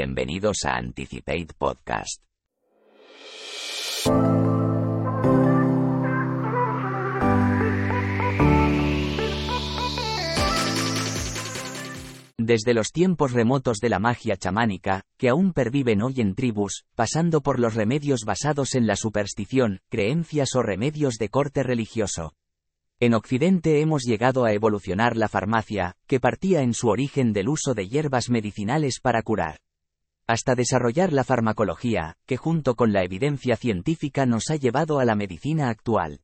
Bienvenidos a Anticipate Podcast. Desde los tiempos remotos de la magia chamánica, que aún perviven hoy en tribus, pasando por los remedios basados en la superstición, creencias o remedios de corte religioso. En Occidente hemos llegado a evolucionar la farmacia, que partía en su origen del uso de hierbas medicinales para curar. Hasta desarrollar la farmacología, que junto con la evidencia científica nos ha llevado a la medicina actual.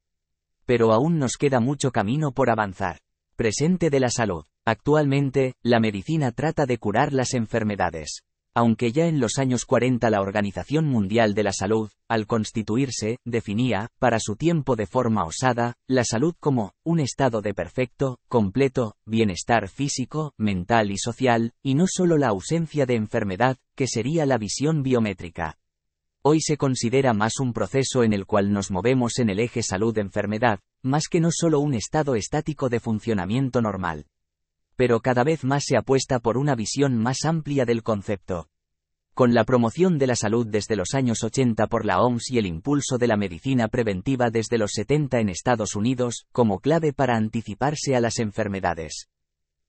Pero aún nos queda mucho camino por avanzar. Presente de la salud. Actualmente, la medicina trata de curar las enfermedades aunque ya en los años 40 la Organización Mundial de la Salud, al constituirse, definía, para su tiempo de forma osada, la salud como un estado de perfecto, completo, bienestar físico, mental y social, y no solo la ausencia de enfermedad, que sería la visión biométrica. Hoy se considera más un proceso en el cual nos movemos en el eje salud-enfermedad, más que no solo un estado estático de funcionamiento normal pero cada vez más se apuesta por una visión más amplia del concepto. Con la promoción de la salud desde los años 80 por la OMS y el impulso de la medicina preventiva desde los 70 en Estados Unidos, como clave para anticiparse a las enfermedades.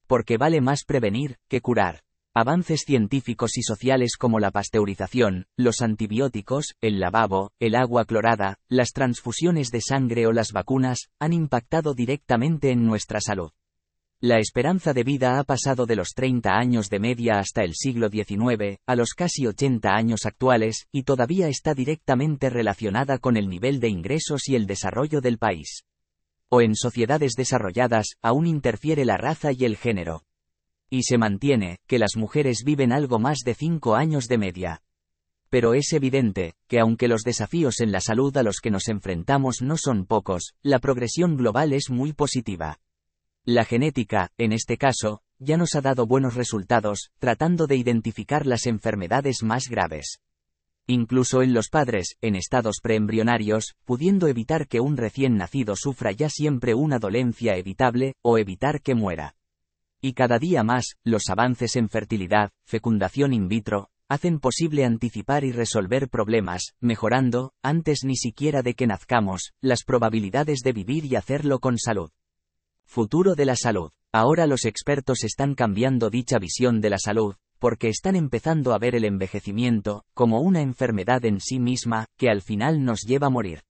Porque vale más prevenir que curar. Avances científicos y sociales como la pasteurización, los antibióticos, el lavabo, el agua clorada, las transfusiones de sangre o las vacunas, han impactado directamente en nuestra salud. La esperanza de vida ha pasado de los 30 años de media hasta el siglo XIX, a los casi 80 años actuales, y todavía está directamente relacionada con el nivel de ingresos y el desarrollo del país. O en sociedades desarrolladas, aún interfiere la raza y el género. Y se mantiene, que las mujeres viven algo más de 5 años de media. Pero es evidente, que aunque los desafíos en la salud a los que nos enfrentamos no son pocos, la progresión global es muy positiva. La genética, en este caso, ya nos ha dado buenos resultados, tratando de identificar las enfermedades más graves. Incluso en los padres, en estados preembrionarios, pudiendo evitar que un recién nacido sufra ya siempre una dolencia evitable, o evitar que muera. Y cada día más, los avances en fertilidad, fecundación in vitro, hacen posible anticipar y resolver problemas, mejorando, antes ni siquiera de que nazcamos, las probabilidades de vivir y hacerlo con salud. Futuro de la salud. Ahora los expertos están cambiando dicha visión de la salud, porque están empezando a ver el envejecimiento como una enfermedad en sí misma, que al final nos lleva a morir.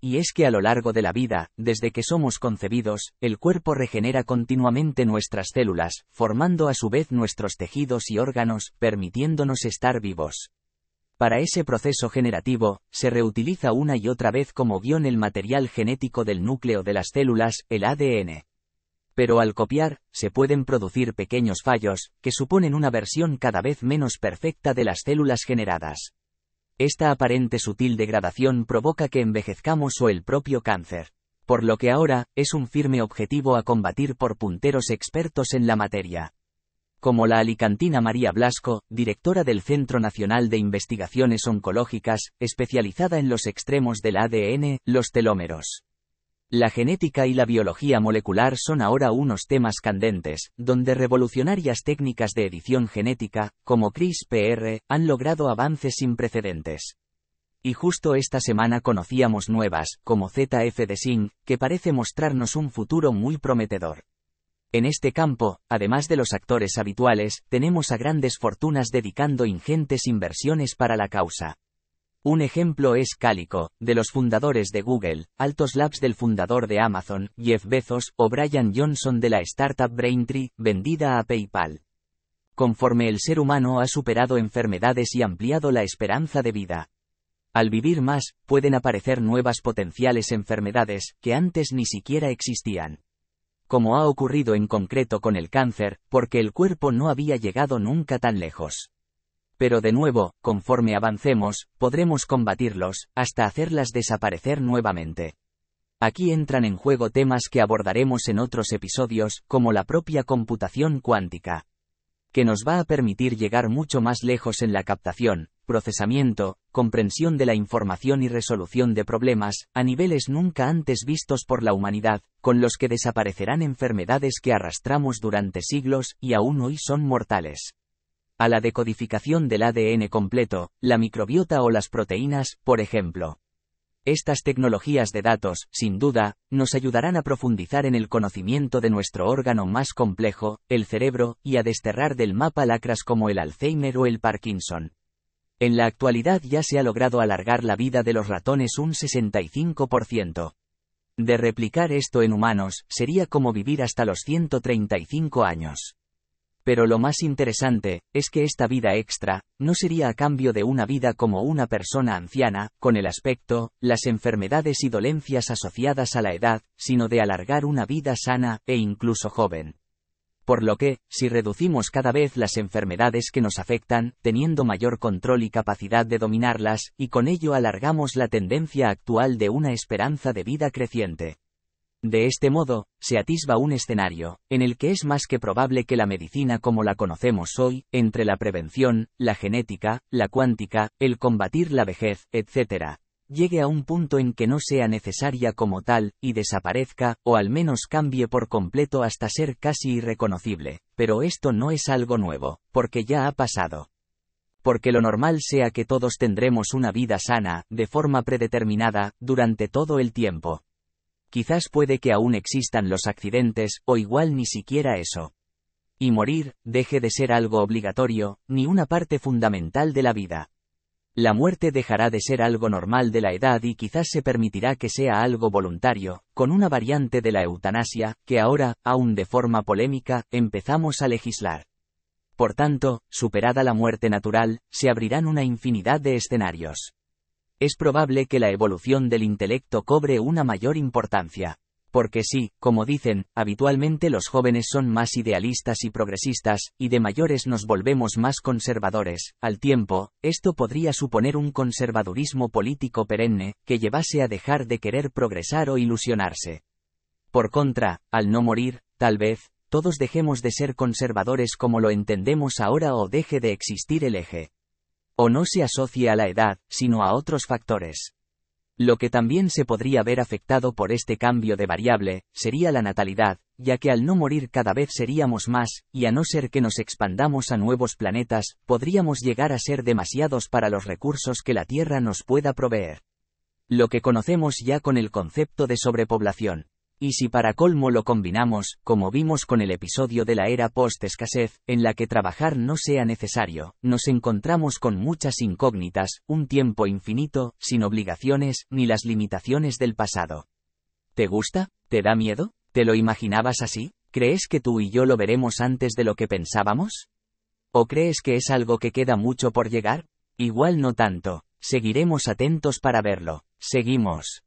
Y es que a lo largo de la vida, desde que somos concebidos, el cuerpo regenera continuamente nuestras células, formando a su vez nuestros tejidos y órganos, permitiéndonos estar vivos. Para ese proceso generativo, se reutiliza una y otra vez como guion el material genético del núcleo de las células, el ADN. Pero al copiar, se pueden producir pequeños fallos, que suponen una versión cada vez menos perfecta de las células generadas. Esta aparente sutil degradación provoca que envejezcamos o el propio cáncer. Por lo que ahora, es un firme objetivo a combatir por punteros expertos en la materia como la alicantina María Blasco, directora del Centro Nacional de Investigaciones Oncológicas, especializada en los extremos del ADN, los telómeros. La genética y la biología molecular son ahora unos temas candentes, donde revolucionarias técnicas de edición genética, como CRISPR, han logrado avances sin precedentes. Y justo esta semana conocíamos nuevas, como ZF de que parece mostrarnos un futuro muy prometedor. En este campo, además de los actores habituales, tenemos a grandes fortunas dedicando ingentes inversiones para la causa. Un ejemplo es Calico, de los fundadores de Google, Altos Labs del fundador de Amazon, Jeff Bezos, o Brian Johnson de la startup Braintree, vendida a PayPal. Conforme el ser humano ha superado enfermedades y ampliado la esperanza de vida. Al vivir más, pueden aparecer nuevas potenciales enfermedades, que antes ni siquiera existían como ha ocurrido en concreto con el cáncer, porque el cuerpo no había llegado nunca tan lejos. Pero de nuevo, conforme avancemos, podremos combatirlos, hasta hacerlas desaparecer nuevamente. Aquí entran en juego temas que abordaremos en otros episodios, como la propia computación cuántica que nos va a permitir llegar mucho más lejos en la captación, procesamiento, comprensión de la información y resolución de problemas, a niveles nunca antes vistos por la humanidad, con los que desaparecerán enfermedades que arrastramos durante siglos y aún hoy son mortales. a la decodificación del ADN completo, la microbiota o las proteínas, por ejemplo. Estas tecnologías de datos, sin duda, nos ayudarán a profundizar en el conocimiento de nuestro órgano más complejo, el cerebro, y a desterrar del mapa lacras como el Alzheimer o el Parkinson. En la actualidad ya se ha logrado alargar la vida de los ratones un 65%. De replicar esto en humanos, sería como vivir hasta los 135 años. Pero lo más interesante, es que esta vida extra, no sería a cambio de una vida como una persona anciana, con el aspecto, las enfermedades y dolencias asociadas a la edad, sino de alargar una vida sana, e incluso joven. Por lo que, si reducimos cada vez las enfermedades que nos afectan, teniendo mayor control y capacidad de dominarlas, y con ello alargamos la tendencia actual de una esperanza de vida creciente. De este modo, se atisba un escenario, en el que es más que probable que la medicina como la conocemos hoy, entre la prevención, la genética, la cuántica, el combatir la vejez, etc., llegue a un punto en que no sea necesaria como tal, y desaparezca, o al menos cambie por completo hasta ser casi irreconocible. Pero esto no es algo nuevo, porque ya ha pasado. Porque lo normal sea que todos tendremos una vida sana, de forma predeterminada, durante todo el tiempo. Quizás puede que aún existan los accidentes, o igual ni siquiera eso. Y morir, deje de ser algo obligatorio, ni una parte fundamental de la vida. La muerte dejará de ser algo normal de la edad y quizás se permitirá que sea algo voluntario, con una variante de la eutanasia, que ahora, aún de forma polémica, empezamos a legislar. Por tanto, superada la muerte natural, se abrirán una infinidad de escenarios es probable que la evolución del intelecto cobre una mayor importancia. Porque sí, como dicen, habitualmente los jóvenes son más idealistas y progresistas, y de mayores nos volvemos más conservadores, al tiempo, esto podría suponer un conservadurismo político perenne, que llevase a dejar de querer progresar o ilusionarse. Por contra, al no morir, tal vez, todos dejemos de ser conservadores como lo entendemos ahora o deje de existir el eje o no se asocie a la edad, sino a otros factores. Lo que también se podría ver afectado por este cambio de variable, sería la natalidad, ya que al no morir cada vez seríamos más, y a no ser que nos expandamos a nuevos planetas, podríamos llegar a ser demasiados para los recursos que la Tierra nos pueda proveer. Lo que conocemos ya con el concepto de sobrepoblación. Y si para colmo lo combinamos, como vimos con el episodio de la era post-escasez, en la que trabajar no sea necesario, nos encontramos con muchas incógnitas, un tiempo infinito, sin obligaciones, ni las limitaciones del pasado. ¿Te gusta? ¿Te da miedo? ¿Te lo imaginabas así? ¿Crees que tú y yo lo veremos antes de lo que pensábamos? ¿O crees que es algo que queda mucho por llegar? Igual no tanto. Seguiremos atentos para verlo. Seguimos.